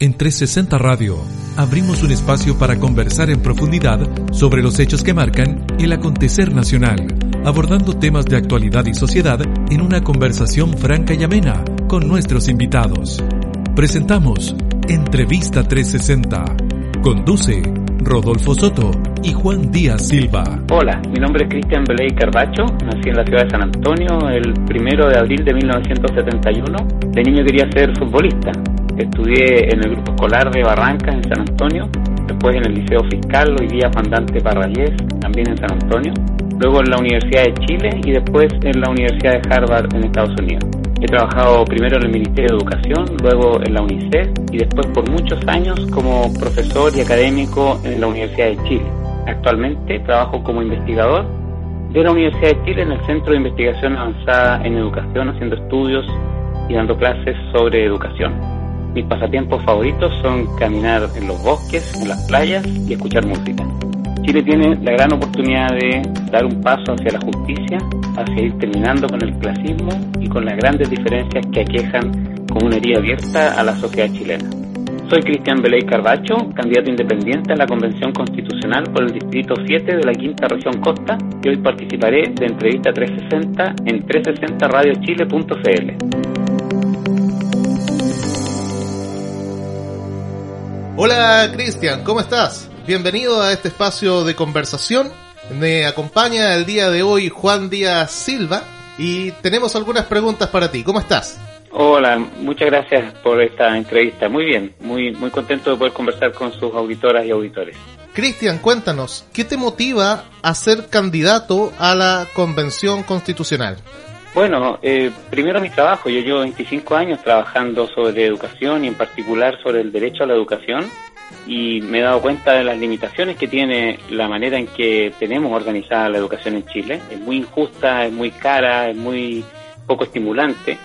En 360 Radio abrimos un espacio para conversar en profundidad sobre los hechos que marcan el acontecer nacional, abordando temas de actualidad y sociedad en una conversación franca y amena con nuestros invitados. Presentamos Entrevista 360. Conduce Rodolfo Soto y Juan Díaz Silva. Hola, mi nombre es Cristian Beley Carbacho, nací en la ciudad de San Antonio el primero de abril de 1971. De niño quería ser futbolista Estudié en el grupo escolar de Barranca, en San Antonio, después en el Liceo Fiscal, hoy día Pandante Parrayés, también en San Antonio, luego en la Universidad de Chile y después en la Universidad de Harvard en Estados Unidos. He trabajado primero en el Ministerio de Educación, luego en la UNICEF y después por muchos años como profesor y académico en la Universidad de Chile. Actualmente trabajo como investigador de la Universidad de Chile en el Centro de Investigación Avanzada en Educación, haciendo estudios y dando clases sobre educación. Mis pasatiempos favoritos son caminar en los bosques, en las playas y escuchar música. Chile tiene la gran oportunidad de dar un paso hacia la justicia, hacia ir terminando con el clasismo y con las grandes diferencias que aquejan como una herida abierta a la sociedad chilena. Soy Cristian Beley Carbacho, candidato independiente a la Convención Constitucional por el Distrito 7 de la Quinta Región Costa y hoy participaré de Entrevista 360 en 360radiochile.cl. Hola Cristian, ¿cómo estás? Bienvenido a este espacio de conversación. Me acompaña el día de hoy Juan Díaz Silva y tenemos algunas preguntas para ti. ¿Cómo estás? Hola, muchas gracias por esta entrevista. Muy bien, muy, muy contento de poder conversar con sus auditoras y auditores. Cristian, cuéntanos, ¿qué te motiva a ser candidato a la Convención Constitucional? Bueno, eh, primero mi trabajo. Yo llevo 25 años trabajando sobre educación y en particular sobre el derecho a la educación y me he dado cuenta de las limitaciones que tiene la manera en que tenemos organizada la educación en Chile. Es muy injusta, es muy cara, es muy poco estimulante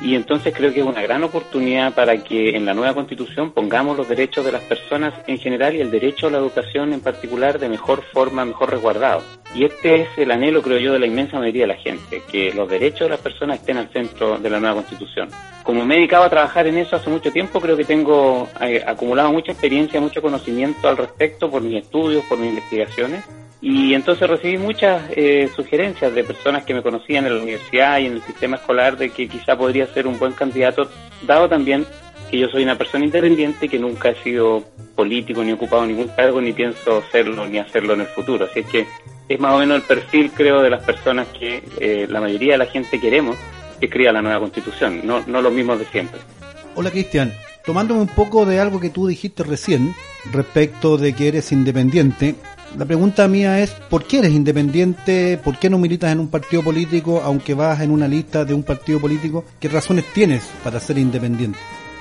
y entonces creo que es una gran oportunidad para que en la nueva constitución pongamos los derechos de las personas en general y el derecho a la educación en particular de mejor forma, mejor resguardado. Y este es el anhelo, creo yo, de la inmensa mayoría de la gente, que los derechos de las personas estén al centro de la nueva constitución. Como me he dedicado a trabajar en eso hace mucho tiempo, creo que tengo eh, acumulado mucha experiencia, mucho conocimiento al respecto por mis estudios, por mis investigaciones y entonces recibí muchas eh, sugerencias de personas que me conocían en la universidad y en el sistema escolar de que quizá podría ser un buen candidato, dado también que yo soy una persona independiente que nunca he sido político ni ocupado ningún cargo ni pienso serlo ni hacerlo en el futuro. Así es que es más o menos el perfil, creo, de las personas que eh, la mayoría de la gente queremos que escriba la nueva constitución, no, no los mismos de siempre. Hola Cristian, tomándome un poco de algo que tú dijiste recién respecto de que eres independiente, la pregunta mía es, ¿por qué eres independiente? ¿Por qué no militas en un partido político, aunque vas en una lista de un partido político? ¿Qué razones tienes para ser independiente?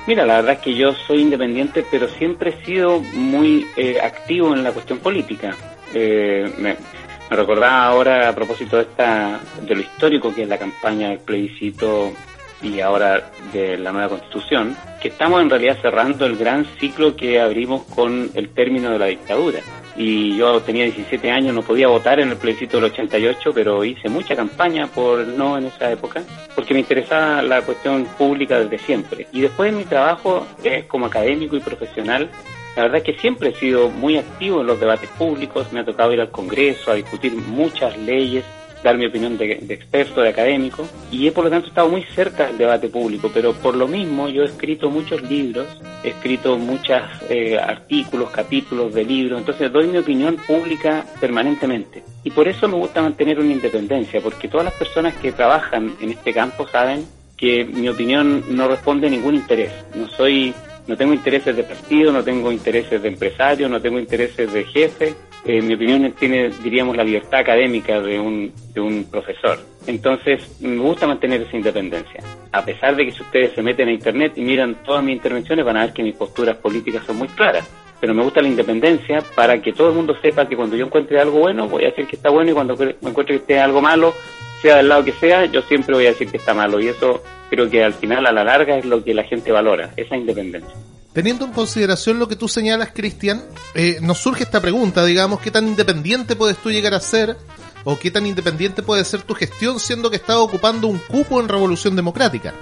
Mira, la verdad es que yo soy independiente, pero siempre he sido muy eh, activo en la cuestión política. Eh, me, me, recordaba ahora a propósito de, esta, de lo histórico que es la campaña del plebiscito y ahora de la nueva constitución, que estamos en realidad cerrando el gran ciclo que abrimos con el término de la dictadura y yo tenía 17 años, no podía votar en el plebiscito del 88, pero hice mucha campaña por no en esa época, porque me interesaba la cuestión pública desde siempre. Y después de mi trabajo eh, como académico y profesional, la verdad es que siempre he sido muy activo en los debates públicos, me ha tocado ir al Congreso a discutir muchas leyes dar mi opinión de, experto, de académico, y he por lo tanto estado muy cerca del debate público, pero por lo mismo yo he escrito muchos libros, he escrito muchos eh, artículos, capítulos de libros, entonces doy mi opinión pública permanentemente. Y por eso me gusta mantener una independencia, porque todas las personas que trabajan en este campo saben que mi opinión no responde a ningún interés. No soy no tengo intereses de partido, no tengo intereses de empresario, no tengo intereses de jefe. En mi opinión tiene, diríamos, la libertad académica de un, de un profesor. Entonces, me gusta mantener esa independencia. A pesar de que si ustedes se meten a Internet y miran todas mis intervenciones, van a ver que mis posturas políticas son muy claras. Pero me gusta la independencia para que todo el mundo sepa que cuando yo encuentre algo bueno, voy a decir que está bueno y cuando encuentre que esté algo malo, sea del lado que sea, yo siempre voy a decir que está malo. Y eso creo que al final, a la larga, es lo que la gente valora, esa independencia. Teniendo en consideración lo que tú señalas, Cristian, eh, nos surge esta pregunta, digamos, ¿qué tan independiente puedes tú llegar a ser? ¿O qué tan independiente puede ser tu gestión siendo que estás ocupando un cupo en Revolución Democrática?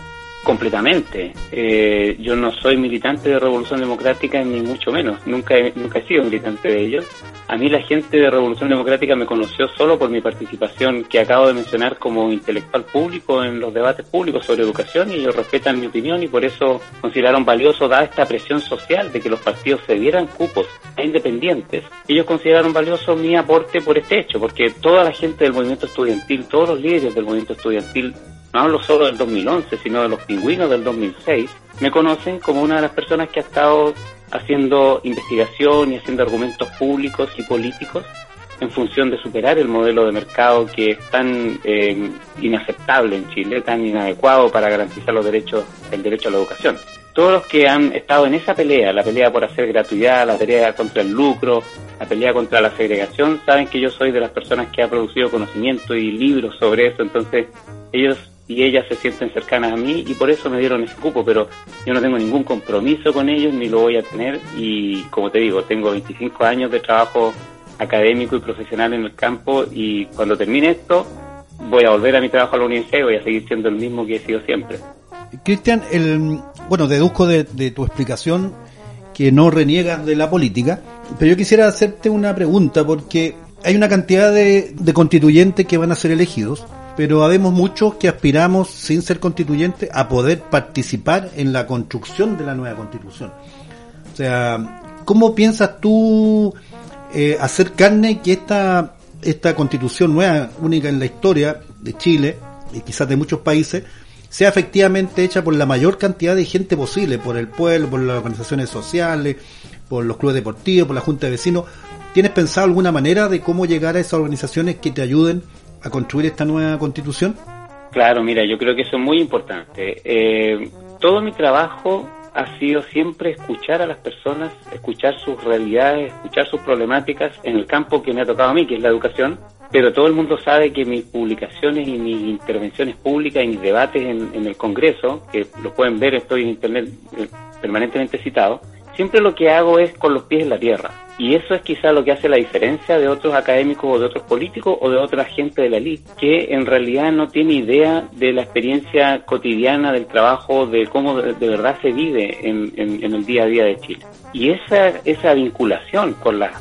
Completamente. Eh, yo no soy militante de Revolución Democrática ni mucho menos. Nunca he, nunca he sido militante de ellos. A mí la gente de Revolución Democrática me conoció solo por mi participación que acabo de mencionar como intelectual público en los debates públicos sobre educación y ellos respetan mi opinión y por eso consideraron valioso dada esta presión social de que los partidos se dieran cupos a independientes. Ellos consideraron valioso mi aporte por este hecho, porque toda la gente del movimiento estudiantil, todos los líderes del movimiento estudiantil no hablo solo del 2011, sino de los pingüinos del 2006, me conocen como una de las personas que ha estado haciendo investigación y haciendo argumentos públicos y políticos en función de superar el modelo de mercado que es tan eh, inaceptable en Chile, tan inadecuado para garantizar los derechos, el derecho a la educación. Todos los que han estado en esa pelea, la pelea por hacer gratuidad, la pelea contra el lucro, la pelea contra la segregación, saben que yo soy de las personas que ha producido conocimiento y libros sobre eso, entonces ellos y ellas se sienten cercanas a mí y por eso me dieron ese cupo, pero yo no tengo ningún compromiso con ellos ni lo voy a tener y como te digo, tengo 25 años de trabajo académico y profesional en el campo y cuando termine esto voy a volver a mi trabajo a la universidad y voy a seguir siendo el mismo que he sido siempre. Cristian, el, bueno, deduzco de, tu explicación que no reniegas de la política, pero yo quisiera hacerte una pregunta porque hay una cantidad de constituyentes que van a ser elegidos pero habemos muchos que aspiramos, sin ser constituyentes, a poder participar en la construcción de la nueva constitución. O sea, ¿cómo piensas tú eh, hacer carne que esta, esta constitución nueva, única en la historia de Chile y quizás de muchos países, sea efectivamente hecha por la mayor cantidad de gente posible, por el pueblo, por las organizaciones sociales, por los clubes deportivos, por la junta de vecinos. ¿Tienes pensado alguna manera de cómo llegar a esas organizaciones que te ayuden a construir esta nueva constitución? Claro, mira, yo creo que eso es muy importante. Eh, todo mi trabajo ha sido siempre escuchar a las personas, escuchar sus realidades, escuchar sus problemáticas en el campo que me ha tocado a mí, que es la educación. Pero todo el mundo sabe que mis publicaciones y mis intervenciones públicas y mis debates en, el Congreso, que lo pueden ver, estoy en Internet eh, permanentemente citado, siempre lo que hago es con los pies en la tierra. Y eso es quizá lo que hace la diferencia de otros académicos o de otros políticos o de otra gente de la elite, que en realidad no tiene idea de la experiencia cotidiana del trabajo, de cómo de, verdad se vive en, el día a día de Chile. Y esa, esa vinculación con la,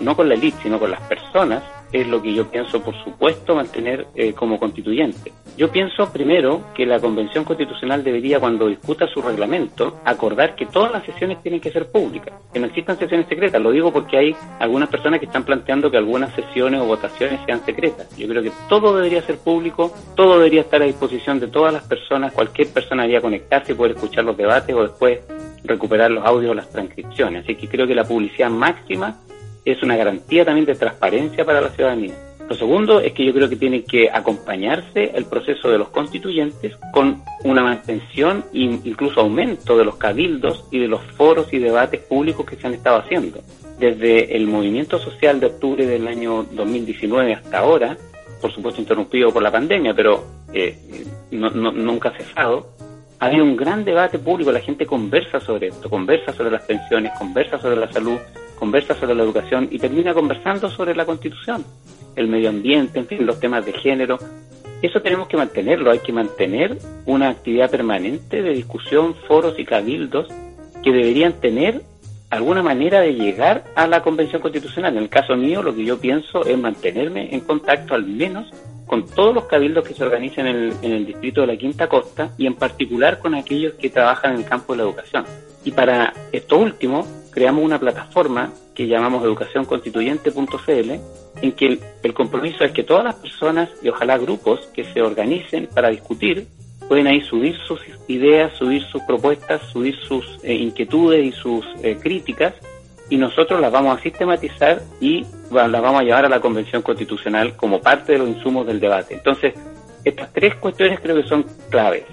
no con la elite, sino con las personas, es lo que yo pienso, por supuesto, mantener eh, como constituyente. Yo pienso primero que la Convención Constitucional debería, cuando discuta su reglamento, acordar que todas las sesiones tienen que ser públicas, que no existan sesiones secretas. Lo digo porque hay algunas personas que están planteando que algunas sesiones o votaciones sean secretas. Yo creo que todo debería ser público, todo debería estar a disposición de todas las personas, cualquier persona debería conectarse y poder escuchar los debates o después recuperar los audios o las transcripciones. Así que creo que la publicidad máxima es una garantía también de transparencia para la ciudadanía. Lo segundo es que yo creo que tiene que acompañarse el proceso de los constituyentes con una mantención e incluso aumento de los cabildos y de los foros y debates públicos que se han estado haciendo. Desde el movimiento social de octubre del año 2019 hasta ahora, por supuesto interrumpido por la pandemia, pero eh, nunca ha cesado, ha habido un gran debate público, la gente conversa sobre esto, conversa sobre las pensiones, conversa sobre la salud, conversa sobre la educación y termina conversando sobre la constitución, el medio ambiente, en fin, los temas de género. Eso tenemos que mantenerlo, hay que mantener una actividad permanente de discusión, foros y cabildos que deberían tener alguna manera de llegar a la Convención Constitucional. En el caso mío, lo que yo pienso es mantenerme en contacto al menos con todos los cabildos que se organizan en el, en el distrito de la Quinta Costa y en particular con aquellos que trabajan en el campo de la educación. Y para esto último, creamos una plataforma que llamamos educacionconstituyente.cl, en que el, compromiso es que todas las personas y ojalá grupos que se organicen para discutir pueden ahí subir sus ideas, subir sus propuestas, subir sus eh, inquietudes y sus eh, críticas y nosotros las vamos a sistematizar y las vamos a llevar a la Convención Constitucional como parte de los insumos del debate. Entonces, estas tres cuestiones creo que son claves.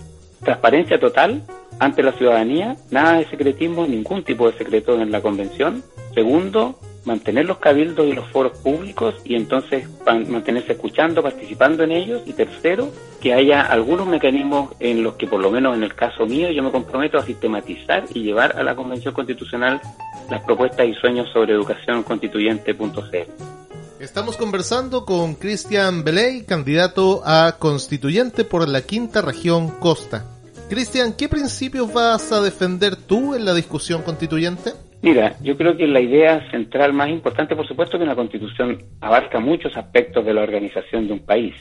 Transparencia total, ante la ciudadanía, nada de secretismo, ningún tipo de secreto en la convención. Segundo, mantener los cabildos y los foros públicos y entonces mantenerse escuchando, participando en ellos. Y tercero, que haya algunos mecanismos en los que, por lo menos en el caso mío, yo me comprometo a sistematizar y llevar a la Convención Constitucional las propuestas y sueños sobre educación constituyente.cl. Estamos conversando con Cristian Beley, candidato a constituyente por la quinta región Costa. Cristian, ¿qué principios vas a defender tú en la discusión constituyente? Mira, yo creo que la idea central más importante, por supuesto que una constitución abarca muchos aspectos de la organización de un país,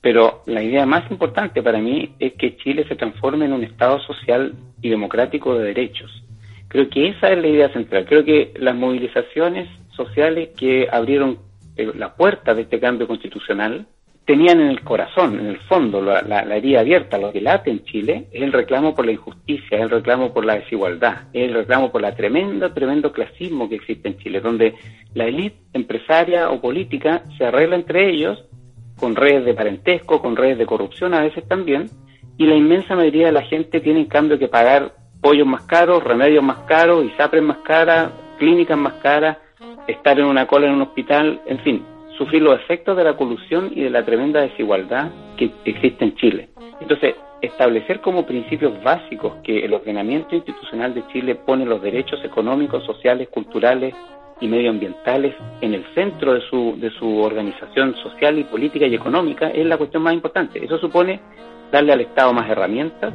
pero la idea más importante para mí es que Chile se transforme en un Estado social y democrático de derechos. Creo que esa es la idea central. Creo que las movilizaciones sociales que abrieron eh, la puerta de este cambio constitucional tenían en el corazón, en el fondo, la, herida abierta, lo que late en Chile, es el reclamo por la injusticia, es el reclamo por la desigualdad, es el reclamo por la tremenda, tremendo clasismo que existe en Chile, donde la élite empresaria o política se arregla entre ellos con redes de parentesco, con redes de corrupción a veces también, y la inmensa mayoría de la gente tiene en cambio que pagar pollos más caros, remedios más caros, ISAPRES más caras, clínicas más caras, estar en una cola en un hospital, en fin, sufrir los efectos de la colusión y de la tremenda desigualdad que existe en Chile. Entonces, establecer como principios básicos que el ordenamiento institucional de Chile pone los derechos económicos, sociales, culturales y medioambientales en el centro de su, de su organización social y política y económica es la cuestión más importante. Eso supone darle al Estado más herramientas,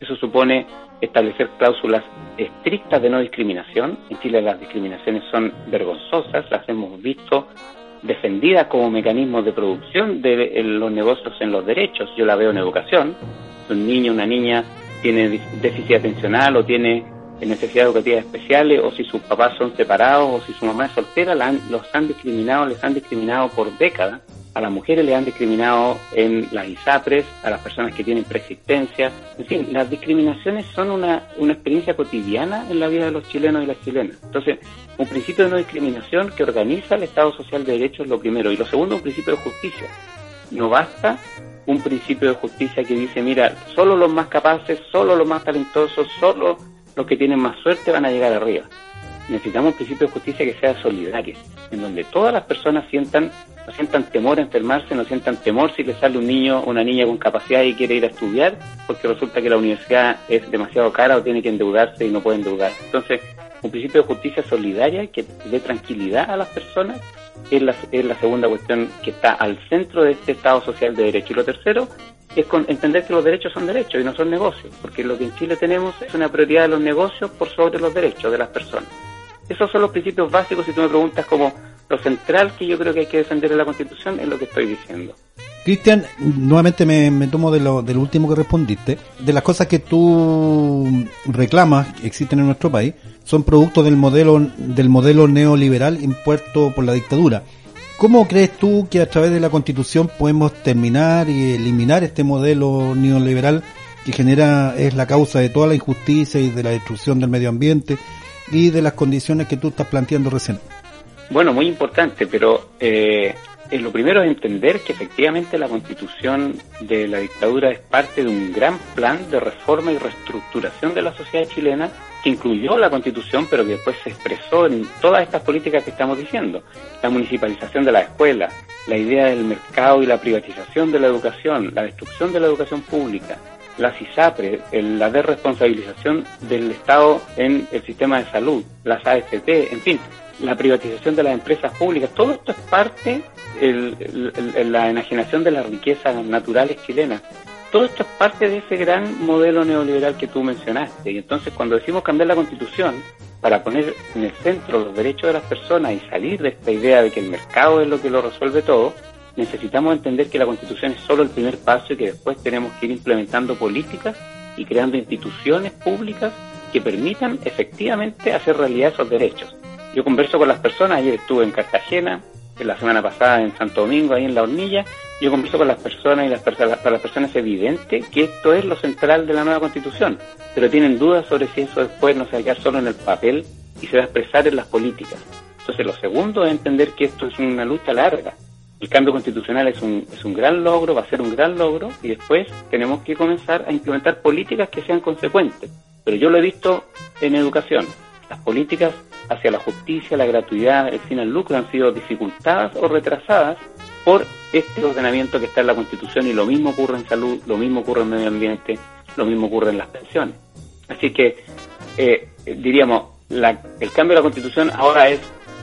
eso supone establecer cláusulas estrictas de no discriminación. En Chile las discriminaciones son vergonzosas, las hemos visto defendidas como mecanismos de producción de los negocios en los derechos. Yo la veo en educación. Un niño, una niña tiene déficit atencional o tiene necesidades educativas especiales o si sus papás son separados o si su mamá es soltera, los han discriminado, les han discriminado por décadas a las mujeres le han discriminado en las ISAPRES, a las personas que tienen preexistencia. En fin, las discriminaciones son una, una experiencia cotidiana en la vida de los chilenos y las chilenas. Entonces, un principio de no discriminación que organiza el Estado Social de Derechos es lo primero. Y lo segundo, un principio de justicia. No basta un principio de justicia que dice, mira, solo los más capaces, solo los más talentosos, solo los que tienen más suerte van a llegar arriba necesitamos un principio de justicia que sea solidario, en donde todas las personas sientan, no sientan temor a enfermarse, no sientan temor si le sale un niño o una niña con capacidad y quiere ir a estudiar, porque resulta que la universidad es demasiado cara o tiene que endeudarse y no puede endeudar. Entonces, un principio de justicia solidaria que dé tranquilidad a las personas es la, es la segunda cuestión que está al centro de este Estado social de derecho. Y lo tercero es con entender que los derechos son derechos y no son negocios, porque lo que en Chile tenemos es una prioridad de los negocios por sobre los derechos de las personas. Esos son los principios básicos, si tú me preguntas como lo central que yo creo que hay que defender en la Constitución, es lo que estoy diciendo. Cristian, nuevamente me, tomo de lo, del último que respondiste. De las cosas que tú reclamas que existen en nuestro país, son productos del modelo, del modelo neoliberal impuesto por la dictadura. ¿Cómo crees tú que a través de la Constitución podemos terminar y eliminar este modelo neoliberal que genera, es la causa de toda la injusticia y de la destrucción del medio ambiente y de las condiciones que tú estás planteando recién. Bueno, muy importante, pero eh, lo primero es entender que efectivamente la constitución de la dictadura es parte de un gran plan de reforma y reestructuración de la sociedad chilena que incluyó la constitución, pero que después se expresó en todas estas políticas que estamos diciendo. La municipalización de la escuela, la idea del mercado y la privatización de la educación, la destrucción de la educación pública, las ISAPRE, la desresponsabilización del Estado en el sistema de salud, las AFP, en fin, la privatización de las empresas públicas, todo esto es parte de la enajenación de las riquezas naturales chilenas. Todo esto es parte de ese gran modelo neoliberal que tú mencionaste. Y entonces cuando decimos cambiar la constitución para poner en el centro los derechos de las personas y salir de esta idea de que el mercado es lo que lo resuelve todo, necesitamos entender que la Constitución es solo el primer paso y que después tenemos que ir implementando políticas y creando instituciones públicas que permitan efectivamente hacer realidad esos derechos. Yo converso con las personas, ayer estuve en Cartagena, la semana pasada en Santo Domingo, ahí en La Hornilla, yo converso con las personas y las para las personas es evidente que esto es lo central de la nueva constitución, pero tienen dudas sobre si eso después no se va a quedar solo en el papel y se va a expresar en las políticas. Entonces lo segundo es entender que esto es una lucha larga, el cambio constitucional es un, es un gran logro, va a ser un gran logro, y después tenemos que comenzar a implementar políticas que sean consecuentes. Pero yo lo he visto en educación. Las políticas hacia la justicia, la gratuidad, el fin al lucro han sido dificultadas o retrasadas por este ordenamiento que está en la Constitución y lo mismo ocurre en salud, lo mismo ocurre en medio ambiente, lo mismo ocurre en las pensiones. Así que eh, diríamos, el cambio de la Constitución ahora es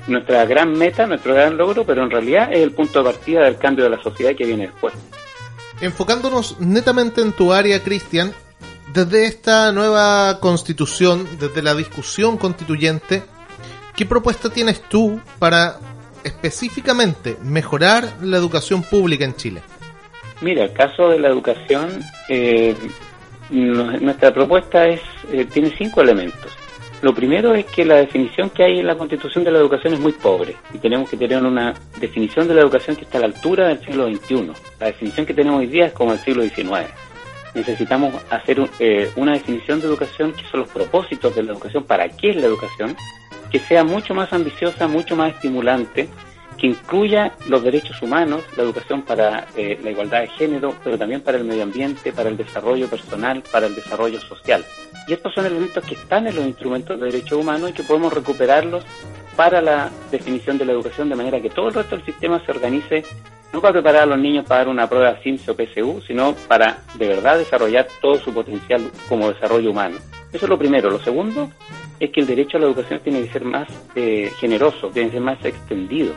nuestra gran meta, nuestro gran logro, pero en realidad es el punto de partida del cambio de la sociedad que viene después. Enfocándonos netamente en tu área, Cristian, desde esta nueva constitución, desde la discusión constituyente, ¿qué propuesta tienes tú para específicamente mejorar la educación pública en Chile? Mira, el caso de la educación, eh, nuestra propuesta es eh, tiene cinco elementos. Lo primero es que la definición que hay en la Constitución de la educación es muy pobre y tenemos que tener una definición de la educación que está a la altura del siglo XXI. La definición que tenemos hoy día es como el siglo XIX. Necesitamos hacer eh, una definición de educación que son los propósitos de la educación, para qué es la educación, que sea mucho más ambiciosa, mucho más estimulante, que incluya los derechos humanos, la educación para eh, la igualdad de género, pero también para el medio ambiente, para el desarrollo personal, para el desarrollo social. Y estos son elementos que están en los instrumentos de derechos humanos y que podemos recuperarlos para la definición de la educación de manera que todo el resto del sistema se organice no para preparar a los niños para dar una prueba SIMS o PSU, sino para de verdad desarrollar todo su potencial como desarrollo humano. Eso es lo primero. Lo segundo es que el derecho a la educación tiene que ser más eh, generoso, tiene que ser más extendido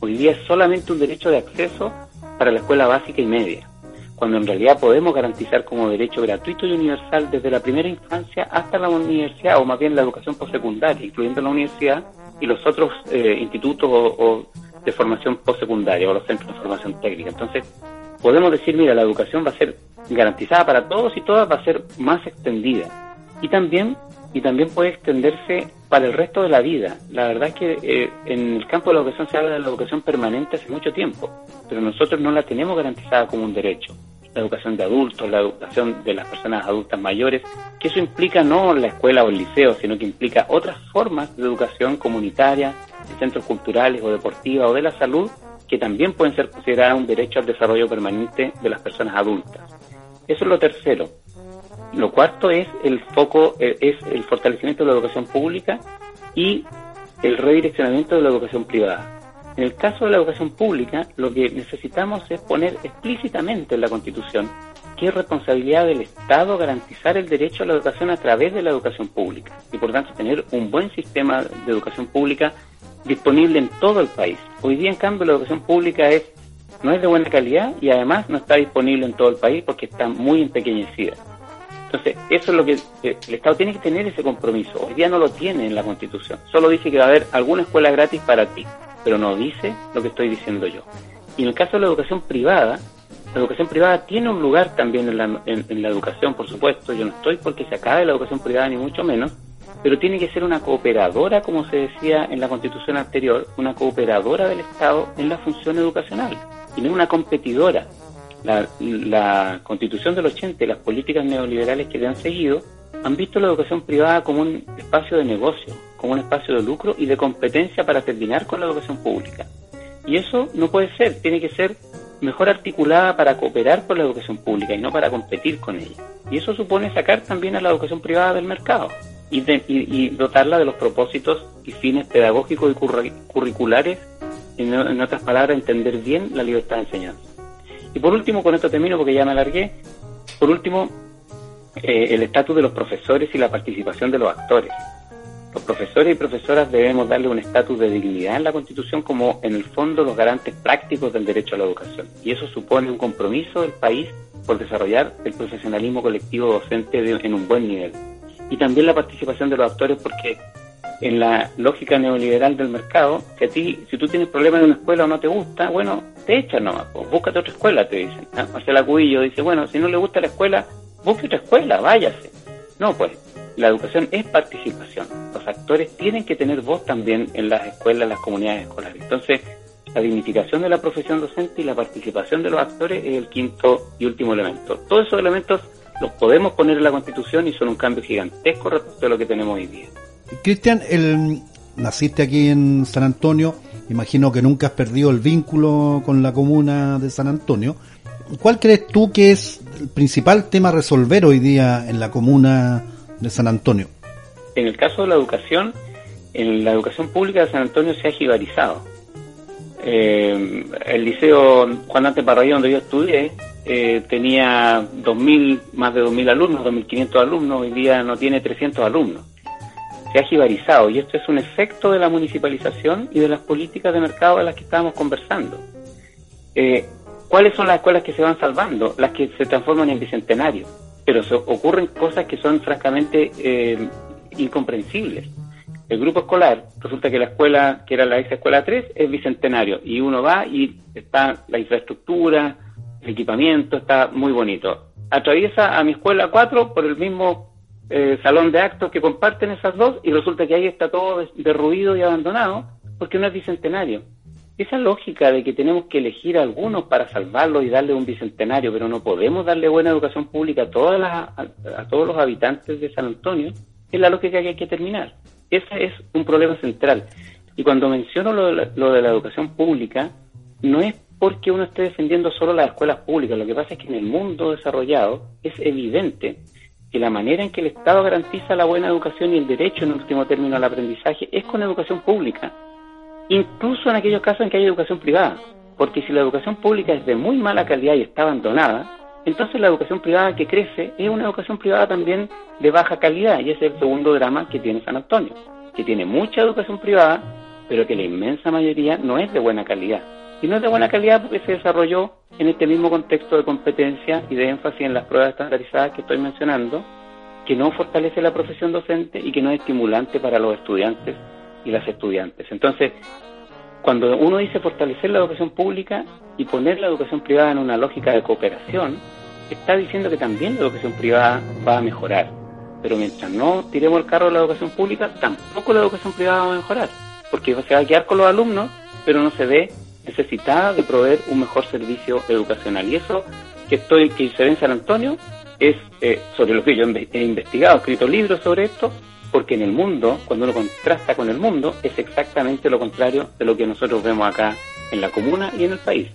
hoy día es solamente un derecho de acceso para la escuela básica y media, cuando en realidad podemos garantizar como derecho gratuito y universal desde la primera infancia hasta la universidad, o más bien la educación postsecundaria, incluyendo la universidad y los otros eh, institutos o, de formación postsecundaria o los centros de formación técnica. Entonces, podemos decir, mira, la educación va a ser garantizada para todos y todas, va a ser más extendida. Y también y también puede extenderse para el resto de la vida. La verdad es que eh, en el campo de la educación se habla de la educación permanente hace mucho tiempo, pero nosotros no la tenemos garantizada como un derecho. La educación de adultos, la educación de las personas adultas mayores, que eso implica no la escuela o el liceo, sino que implica otras formas de educación comunitaria, de centros culturales o deportiva o de la salud, que también pueden ser consideradas un derecho al desarrollo permanente de las personas adultas. Eso es lo tercero. Lo cuarto es el foco, eh, es el fortalecimiento de la educación pública y el redireccionamiento de la educación privada. En el caso de la educación pública, lo que necesitamos es poner explícitamente en la Constitución que es responsabilidad del Estado garantizar el derecho a la educación a través de la educación pública y por tanto tener un buen sistema de educación pública disponible en todo el país. Hoy día, en cambio, la educación pública es no es de buena calidad y además no está disponible en todo el país porque está muy empequeñecida. Entonces, eso es lo que eh, el Estado tiene que tener ese compromiso. Hoy día no lo tiene en la Constitución. Solo dice que va a haber alguna escuela gratis para ti, pero no dice lo que estoy diciendo yo. Y en el caso de la educación privada, la educación privada tiene un lugar también en la, en la educación, por supuesto. Yo no estoy porque se acabe la educación privada, ni mucho menos, pero tiene que ser una cooperadora, como se decía en la Constitución anterior, una cooperadora del Estado en la función educacional y no una competidora la, constitución del 80 y las políticas neoliberales que le han seguido han visto la educación privada como un espacio de negocio, como un espacio de lucro y de competencia para terminar con la educación pública. Y eso no puede ser, tiene que ser mejor articulada para cooperar con la educación pública y no para competir con ella. Y eso supone sacar también a la educación privada del mercado y, y, dotarla de los propósitos y fines pedagógicos y curriculares, en otras palabras, entender bien la libertad de enseñanza. Y por último, con esto termino porque ya me alargué, por último, eh, el estatus de los profesores y la participación de los actores. Los profesores y profesoras debemos darle un estatus de dignidad en la Constitución como en el fondo los garantes prácticos del derecho a la educación. Y eso supone un compromiso del país por desarrollar el profesionalismo colectivo docente en un buen nivel. Y también la participación de los actores porque en la lógica neoliberal del mercado, si a ti, si tú tienes problemas en una escuela o no te gusta, bueno, te echan nomás, pues, búscate otra escuela, te dicen. ¿ah? Marcela Cubillo dice, bueno, si no le gusta la escuela, busque otra escuela, váyase. No, pues, la educación es participación. Los actores tienen que tener voz también en las escuelas, en las comunidades escolares. Entonces, la dignificación de la profesión docente y la participación de los actores es el quinto y último elemento. Todos esos elementos los podemos poner en la Constitución y son un cambio gigantesco respecto a lo que tenemos hoy día. Cristian, el, naciste aquí en San Antonio, imagino que nunca has perdido el vínculo con la comuna de San Antonio. ¿Cuál crees tú que es el principal tema a resolver hoy día en la comuna de San Antonio? En el caso de la educación, en la educación pública de San Antonio se ha jibarizado. Eh, el liceo Juan Dante donde yo estudié, eh, tenía 2000, más de 2.000 alumnos, 2.500 alumnos, hoy día no tiene 300 alumnos se ha jibarizado y esto es un efecto de la municipalización y de las políticas de mercado de las que estábamos conversando. Eh, ¿Cuáles son las escuelas que se van salvando? Las que se transforman en bicentenario. pero se ocurren cosas que son francamente eh, incomprensibles. El grupo escolar, resulta que la escuela, que era la ex escuela 3, es bicentenario, y uno va y está la infraestructura, el equipamiento, está muy bonito. Atraviesa a mi escuela 4 por el mismo eh, salón de actos que comparten esas dos, y resulta que ahí está todo derruido y abandonado, porque no es bicentenario. Esa lógica de que tenemos que elegir a algunos para salvarlos y darle un bicentenario, pero no podemos darle buena educación pública a, todas las, a, todos los habitantes de San Antonio, es la lógica que hay que terminar. Ese es un problema central. Y cuando menciono lo de, la, lo de la educación pública, no es porque uno esté defendiendo solo las escuelas públicas. Lo que pasa es que en el mundo desarrollado es evidente que la manera en que el Estado garantiza la buena educación y el derecho, en último término, al aprendizaje es con educación pública incluso en aquellos casos en que hay educación privada. Porque si la educación pública es de muy mala calidad y está abandonada, entonces la educación privada que crece es una educación privada también de baja calidad. Y ese es el segundo drama que tiene San Antonio, que tiene mucha educación privada, pero que la inmensa mayoría no es de buena calidad. Y no es de buena calidad porque se desarrolló en este mismo contexto de competencia y de énfasis en las pruebas estandarizadas que estoy mencionando, que no fortalece la profesión docente y que no es estimulante para los estudiantes y las estudiantes. Entonces, cuando uno dice fortalecer la educación pública y poner la educación privada en una lógica de cooperación, está diciendo que también la educación privada va a mejorar. Pero mientras no tiremos el carro de la educación pública, tampoco la educación privada va a mejorar, porque se va a quedar con los alumnos, pero no se ve necesitada de proveer un mejor servicio educacional. Y eso que estoy que se ve en San Antonio es eh, sobre lo que yo he investigado, he escrito libros sobre esto, porque en el mundo, cuando uno contrasta con el mundo, es exactamente lo contrario de lo que nosotros vemos acá en la comuna y en el país.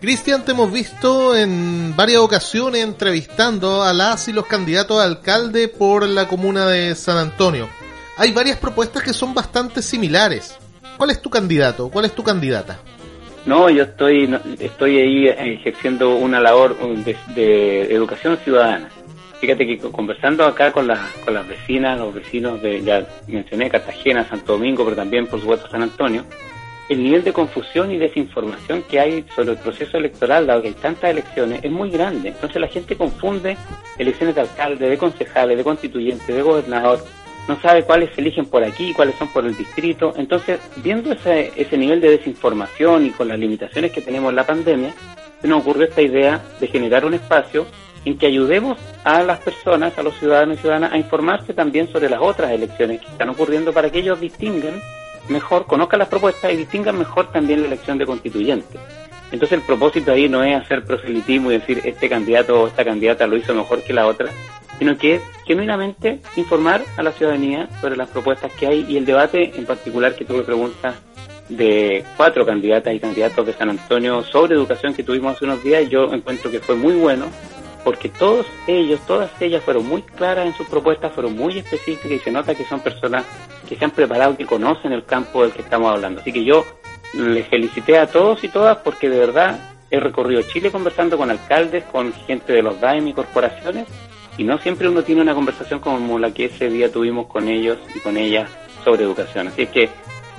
Cristian, te hemos visto en varias ocasiones entrevistando a las y los candidatos a alcalde por la comuna de San Antonio. Hay varias propuestas que son bastante similares. ¿Cuál es tu candidato? ¿Cuál es tu candidata? No, yo estoy, estoy ahí ejerciendo una labor de educación ciudadana Fíjate que conversando acá con, las con las vecinas, los vecinos de, ya mencioné Cartagena, Santo Domingo, pero también por supuesto San Antonio, el nivel de confusión y desinformación que hay sobre el proceso electoral, dado que hay tantas elecciones, es muy grande. Entonces la gente confunde elecciones de alcalde, de concejales, de constituyente, de gobernador, no sabe cuáles se eligen por aquí, cuáles son por el distrito. Entonces, viendo ese, ese nivel de desinformación y con las limitaciones que tenemos en la pandemia, se nos ocurrió esta idea de generar un espacio en que ayudemos a las personas, a los ciudadanos y ciudadanas, a informarse también sobre las otras elecciones que están ocurriendo para que ellos distingan mejor, conozcan las propuestas y distingan mejor también la elección de constituyentes. Entonces el propósito ahí no es hacer proselitismo y decir este candidato o esta candidata lo hizo mejor que la otra, sino que es genuinamente informar a la ciudadanía sobre las propuestas que hay y el debate en particular que tuve preguntas de cuatro candidatas y candidatos de San Antonio sobre educación que tuvimos hace unos días, yo encuentro que fue muy bueno porque todos ellos, todas ellas fueron muy claras en sus propuestas, fueron muy específicas y se nota que son personas que se han preparado, que conocen el campo del que estamos hablando. Así que yo les felicité a todos y todas porque de verdad he recorrido Chile conversando con alcaldes, con gente de los DAEM y corporaciones y no siempre uno tiene una conversación como la que ese día tuvimos con ellos y con ellas sobre educación. Así es que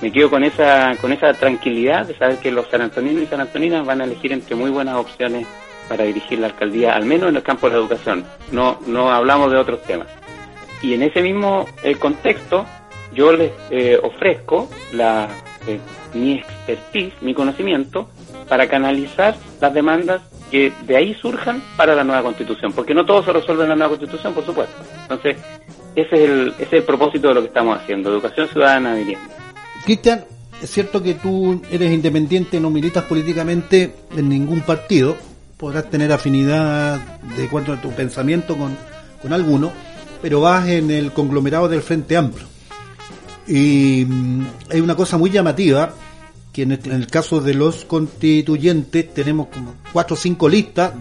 me quedo con esa, con esa tranquilidad de saber que los sanantoninos y sanantoninas van a elegir entre muy buenas opciones para dirigir la alcaldía, al menos en el campo de la educación. No, no hablamos de otros temas. Y en ese mismo eh, contexto, yo les eh, ofrezco la, eh, mi expertise, mi conocimiento, para canalizar las demandas que de ahí surjan para la nueva constitución, porque no todo se resuelve en la nueva constitución, por supuesto. Entonces, ese es el, ese es el propósito de lo que estamos haciendo, educación ciudadana vivienda. Cristian, es cierto que tú eres independiente, no militas políticamente en ningún partido, podrás tener afinidad de cuanto a tu pensamiento con, con alguno, pero vas en el conglomerado del Frente Amplio. Y mm, hay una cosa muy llamativa, que en el, caso de los constituyentes tenemos como cuatro o cinco listas,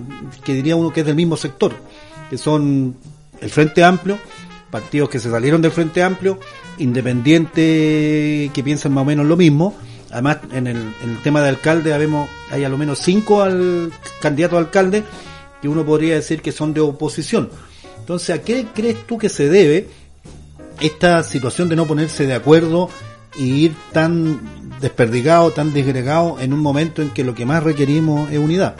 que diría uno que es del mismo sector, que son el Frente Amplio, partidos que se salieron del Frente Amplio, independientes que piensan más o menos lo mismo, Además, en el, en el tema de alcalde, habemos, hay a lo menos cinco al, candidatos a alcalde que uno podría decir que son de oposición. Entonces, ¿a qué crees tú que se debe esta situación de no ponerse de acuerdo y ir tan desperdigado, tan disgregado en un momento en que lo que más requerimos es unidad?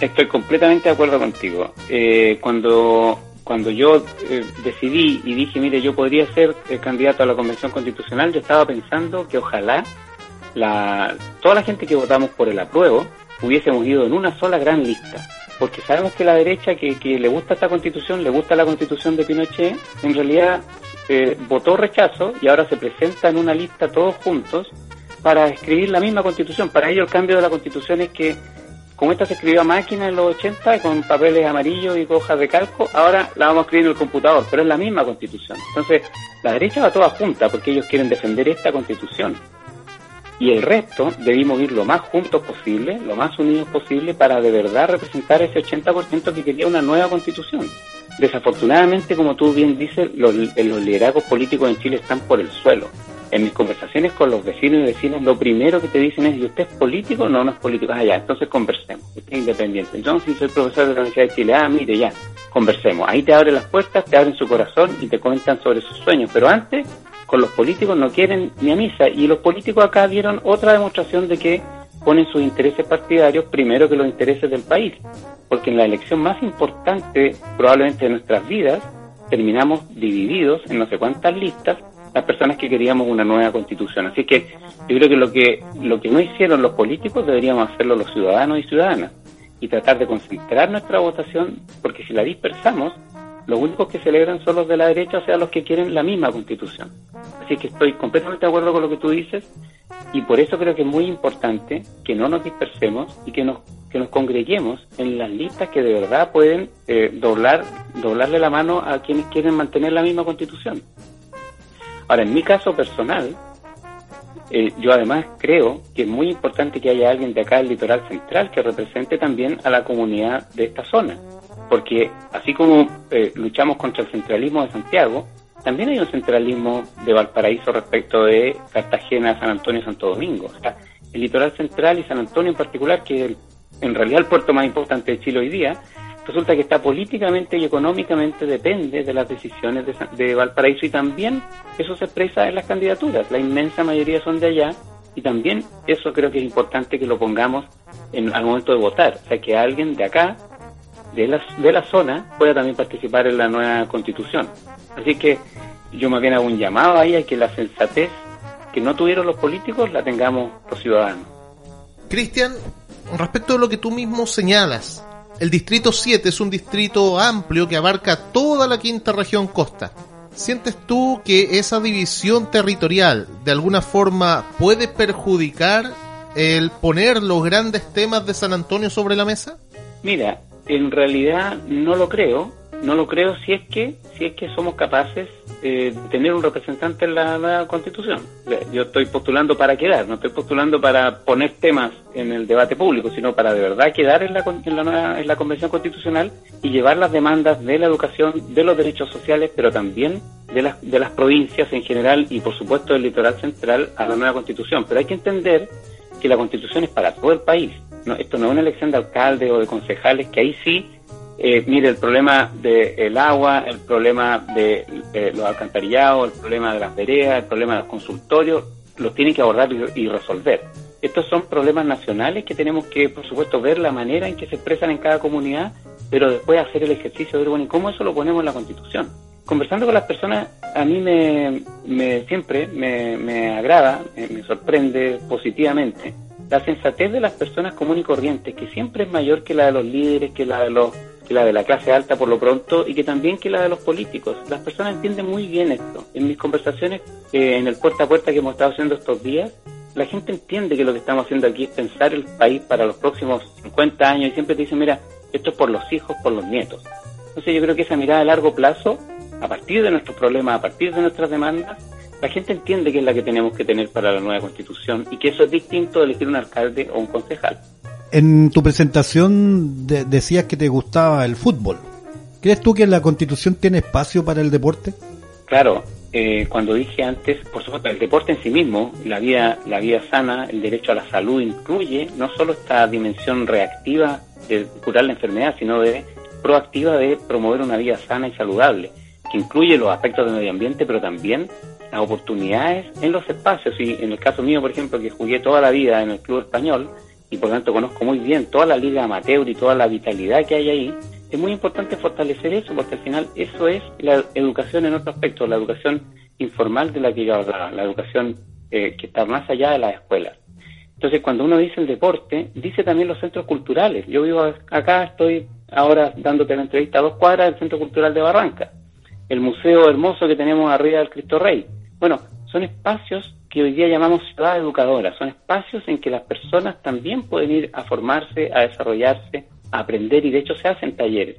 Estoy completamente de acuerdo contigo. Eh, cuando cuando yo eh, decidí y dije, mire, yo podría ser el candidato a la Convención Constitucional, yo estaba pensando que ojalá la, toda la gente que votamos por el apruebo hubiésemos ido en una sola gran lista. Porque sabemos que la derecha que, que le gusta esta constitución, le gusta la constitución de Pinochet, en realidad eh, votó rechazo y ahora se presenta en una lista todos juntos para escribir la misma constitución. Para ello el cambio de la constitución es que como esta se escribió a máquina en los 80 con papeles amarillos y hojas de calco, ahora la vamos a escribir en el computador, pero es la misma constitución. Entonces, la derecha va toda junta porque ellos quieren defender esta constitución. Y el resto debimos ir lo más juntos posible, lo más unidos posible para de verdad representar ese 80% que quería una nueva constitución. Desafortunadamente, como tú bien dices, los, liderazgos políticos en Chile están por el suelo en mis conversaciones con los vecinos y vecinas, lo primero que te dicen es, ¿y usted es político? No, no es político. Ah, ya, entonces conversemos. Usted es independiente. Entonces, soy profesor de la Universidad de Chile, ah, mire, ya, conversemos. Ahí te abren las puertas, te abren su corazón y te comentan sobre sus sueños. Pero antes, con los políticos no quieren ni a misa. Y los políticos acá dieron otra demostración de que ponen sus intereses partidarios primero que los intereses del país. Porque en la elección más importante, probablemente de nuestras vidas, terminamos divididos en no sé cuántas listas las personas que queríamos una nueva constitución. Así que yo creo que lo que lo que no hicieron los políticos deberíamos hacerlo los ciudadanos y ciudadanas y tratar de concentrar nuestra votación, porque si la dispersamos, los únicos que celebran son los de la derecha, o sea, los que quieren la misma constitución. Así que estoy completamente de acuerdo con lo que tú dices y por eso creo que es muy importante que no nos dispersemos y que nos que nos congreguemos en las listas que de verdad pueden eh, doblar doblarle la mano a quienes quieren mantener la misma constitución. Ahora, en mi caso personal, eh, yo además creo que es muy importante que haya alguien de acá del litoral central que represente también a la comunidad de esta zona, porque así como eh, luchamos contra el centralismo de Santiago, también hay un centralismo de Valparaíso respecto de Cartagena, San Antonio y Santo Domingo. O sea, el litoral central y San Antonio en particular, que es en realidad el puerto más importante de Chile hoy día, resulta que está políticamente y económicamente depende de las decisiones de, Valparaíso y también eso se expresa en las candidaturas. La inmensa mayoría son de allá y también eso creo que es importante que lo pongamos en, al momento de votar. O sea, que alguien de acá, de la, de la zona, pueda también participar en la nueva constitución. Así que yo más bien hago un llamado ahí a que la sensatez que no tuvieron los políticos la tengamos los ciudadanos. Cristian, respecto a lo que tú mismo señalas, el distrito 7 es un distrito amplio que abarca toda la quinta región costa. ¿Sientes tú que esa división territorial de alguna forma puede perjudicar el poner los grandes temas de San Antonio sobre la mesa? Mira, en realidad no lo creo, no lo creo si es que si es que somos capaces eh, de tener un representante en la nueva constitución. Yo estoy postulando para quedar, no estoy postulando para poner temas en el debate público, sino para de verdad quedar en la, en la, nueva, en la convención constitucional y llevar las demandas de la educación, de los derechos sociales, pero también de las, de las provincias en general y por supuesto del litoral central a la nueva constitución. Pero hay que entender que la constitución es para todo el país. No, esto no es una elección de alcalde o de concejales, que ahí sí eh, mire, el problema del agua, el problema de los alcantarillados, el problema de las veredas, el problema de los consultorios, los tienen que abordar y, resolver. Estos son problemas nacionales que tenemos que, por supuesto, ver la manera en que se expresan en cada comunidad, pero después hacer el ejercicio de bueno, ¿y cómo eso lo ponemos en la Constitución? Conversando con las personas, a mí me, siempre me, me agrada, me sorprende positivamente la sensatez de las personas comunes y corrientes, que siempre es mayor que la de los líderes, que la de los la de la clase alta por lo pronto y que también que la de los políticos. Las personas entienden muy bien esto. En mis conversaciones eh, en el puerta a puerta que hemos estado haciendo estos días, la gente entiende que lo que estamos haciendo aquí es pensar el país para los próximos 50 años y siempre te dicen, mira, esto es por los hijos, por los nietos. Entonces yo creo que esa mirada a largo plazo, a partir de nuestros problemas, a partir de nuestras demandas, la gente entiende que es la que tenemos que tener para la nueva constitución y que eso es distinto de elegir un alcalde o un concejal. En tu presentación decías que te gustaba el fútbol. ¿Crees tú que la Constitución tiene espacio para el deporte? Claro, eh, cuando dije antes, por supuesto, el deporte en sí mismo, la vida, la vida sana, el derecho a la salud incluye no solo esta dimensión reactiva de curar la enfermedad, sino de proactiva de promover una vida sana y saludable, que incluye los aspectos del medio ambiente, pero también las oportunidades en los espacios. Y en el caso mío, por ejemplo, que jugué toda la vida en el club español, y por tanto conozco muy bien toda la liga amateur y toda la vitalidad que hay ahí, es muy importante fortalecer eso, porque al final eso es la educación en otro aspecto, la educación informal de la que yo hablaba, la educación eh, que está más allá de las escuelas. Entonces, cuando uno dice el deporte, dice también los centros culturales. Yo vivo acá, estoy ahora dándote la entrevista a dos cuadras del Centro Cultural de Barranca, el museo hermoso que tenemos arriba del Cristo Rey. Bueno, son espacios que hoy día llamamos ciudad educadora, son espacios en que las personas también pueden ir a formarse, a desarrollarse, a aprender y de hecho se hacen talleres.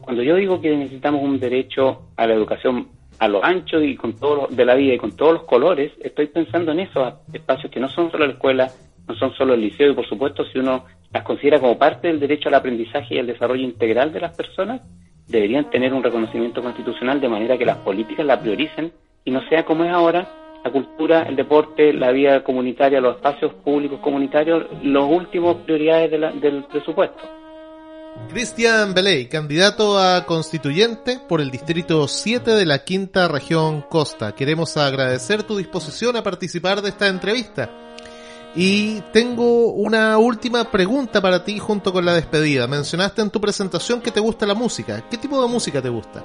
Cuando yo digo que necesitamos un derecho a la educación a lo ancho y con todo de la vida y con todos los colores, estoy pensando en esos espacios que no son solo la escuela, no son solo el liceo y por supuesto si uno las considera como parte del derecho al aprendizaje y al desarrollo integral de las personas, deberían tener un reconocimiento constitucional de manera que las políticas la prioricen y no sea como es ahora la cultura, el deporte, la vida comunitaria, los espacios públicos comunitarios, los últimos prioridades del presupuesto. Cristian Beley, candidato a constituyente por el distrito 7 de la quinta región Costa. Queremos agradecer tu disposición a participar de esta entrevista. Y tengo una última pregunta para ti junto con la despedida. Mencionaste en tu presentación que te gusta la música. ¿Qué tipo de música te gusta?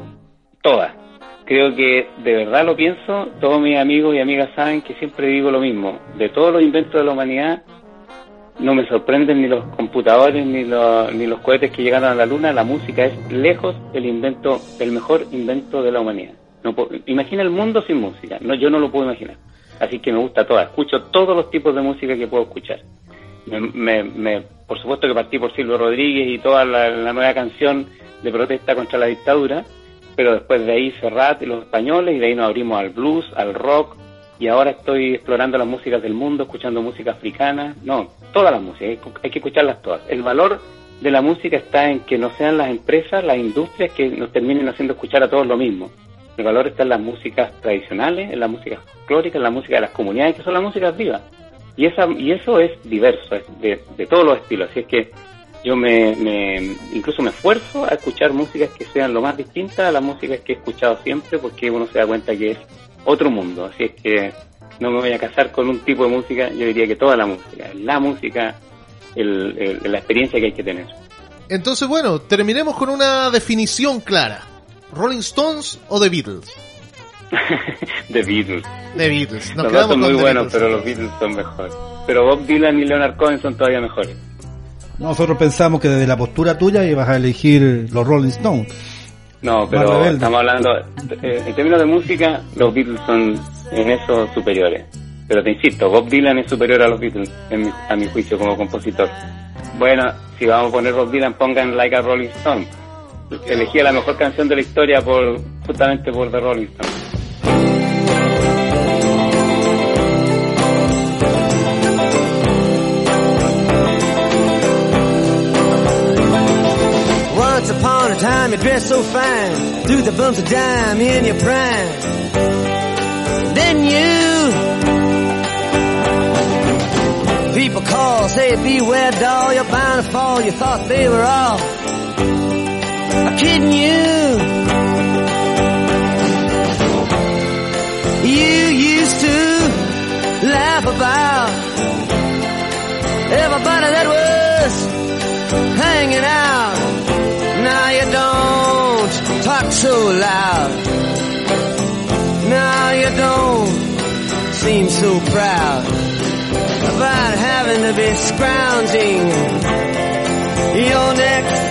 Toda. Creo que de verdad lo pienso. Todos mis amigos y amigas saben que siempre digo lo mismo. De todos los inventos de la humanidad, no me sorprenden ni los computadores ni los, ni los cohetes que llegaron a la luna. La música es lejos el invento, el mejor invento de la humanidad. No imagina el mundo sin música. No, yo no lo puedo imaginar. Así que me gusta toda. Escucho todos los tipos de música que puedo escuchar. Me, me, por supuesto que partí por Silvio Rodríguez y toda la, nueva canción de protesta contra la dictadura, pero después de ahí Serrat los españoles y de ahí nos abrimos al blues, al rock, y ahora estoy explorando las músicas del mundo, escuchando música africana, no, todas las músicas, hay que escucharlas todas. El valor de la música está en que no sean las empresas, las industrias que nos terminen haciendo escuchar a todos lo mismo. El valor está en las músicas tradicionales, en las músicas folclóricas, en la música de las comunidades, que son las músicas vivas. Y, esa, y eso es diverso, es de, todos los estilos. Así es que yo me, me, incluso me esfuerzo a escuchar músicas que sean lo más distintas a las músicas que he escuchado siempre, porque uno se da cuenta que es otro mundo. Así es que no me voy a casar con un tipo de música, yo diría que toda la música, la música, el, la experiencia que hay que tener. Entonces, bueno, terminemos con una definición clara. ¿Rolling Stones o The Beatles? The Beatles. The Beatles. los dos son muy buenos, pero los Beatles son mejores. Pero Bob Dylan y Leonard Cohen son todavía mejores. Nosotros pensamos que desde la postura tuya ibas a elegir los Rolling Stones. No, pero estamos hablando, eh, en términos de música, los Beatles son en eso superiores. Pero te insisto, Bob Dylan es superior a los Beatles, a mi juicio, como compositor. Bueno, si vamos a poner Bob Dylan, pongan Like a Rolling Stone. Elegí la mejor canción de la historia por justamente por The Rolling Stones. upon a time you dressed so fine, threw the bumps of dime in your prime. Then you, people call, say beware doll, you're bound to fall, you thought they were all kidding you. You used to laugh about everybody that was hanging out. Now you don't talk so loud. Now you don't seem so proud about having to be scrounging your next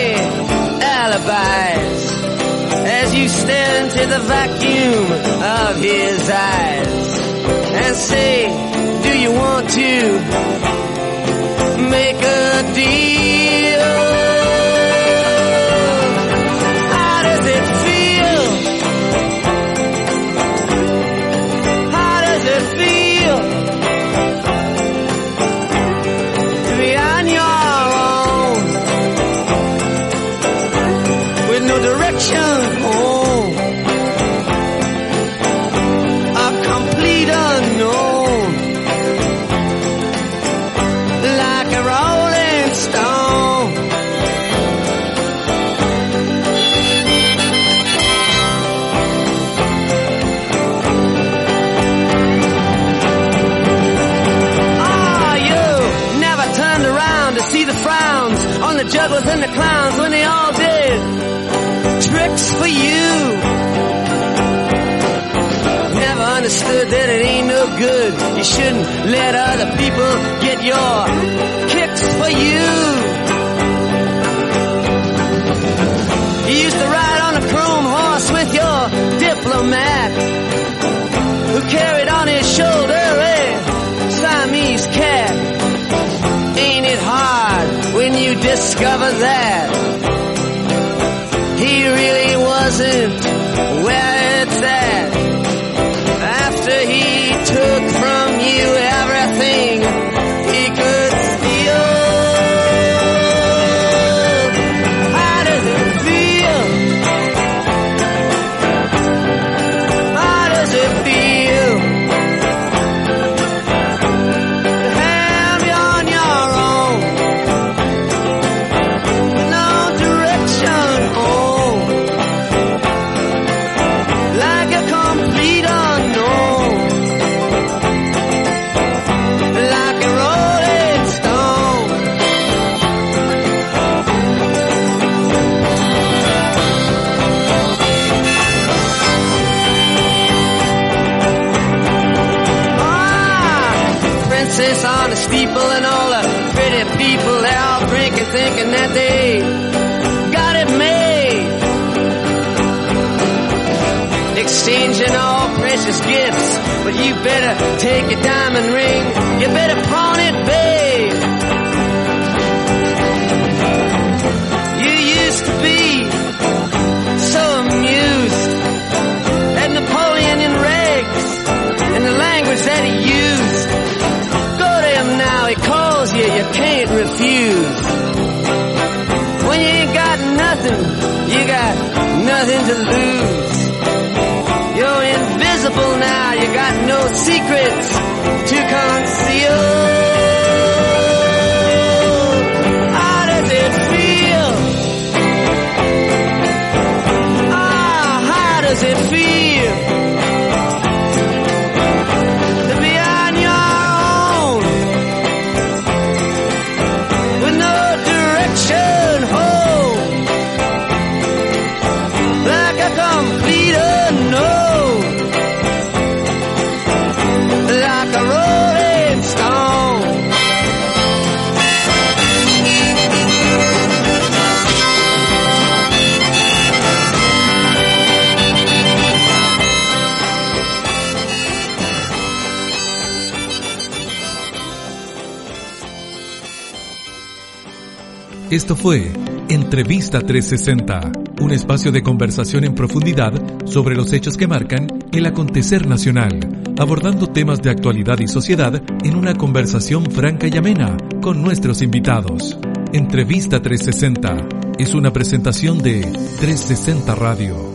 alibis as you stare into the vacuum of his eyes and say, do you want to make a deal? And the clowns when they all did tricks for you. Never understood that it ain't no good. You shouldn't let other people get your kicks for you. You used to ride on a chrome horse with your diplomat hard when you discover that he really wasn't where it's at? After he took from you Esto fue Entrevista 360, un espacio de conversación en profundidad sobre los hechos que marcan el acontecer nacional, abordando temas de actualidad y sociedad en una conversación franca y amena con nuestros invitados. Entrevista 360 es una presentación de 360 Radio.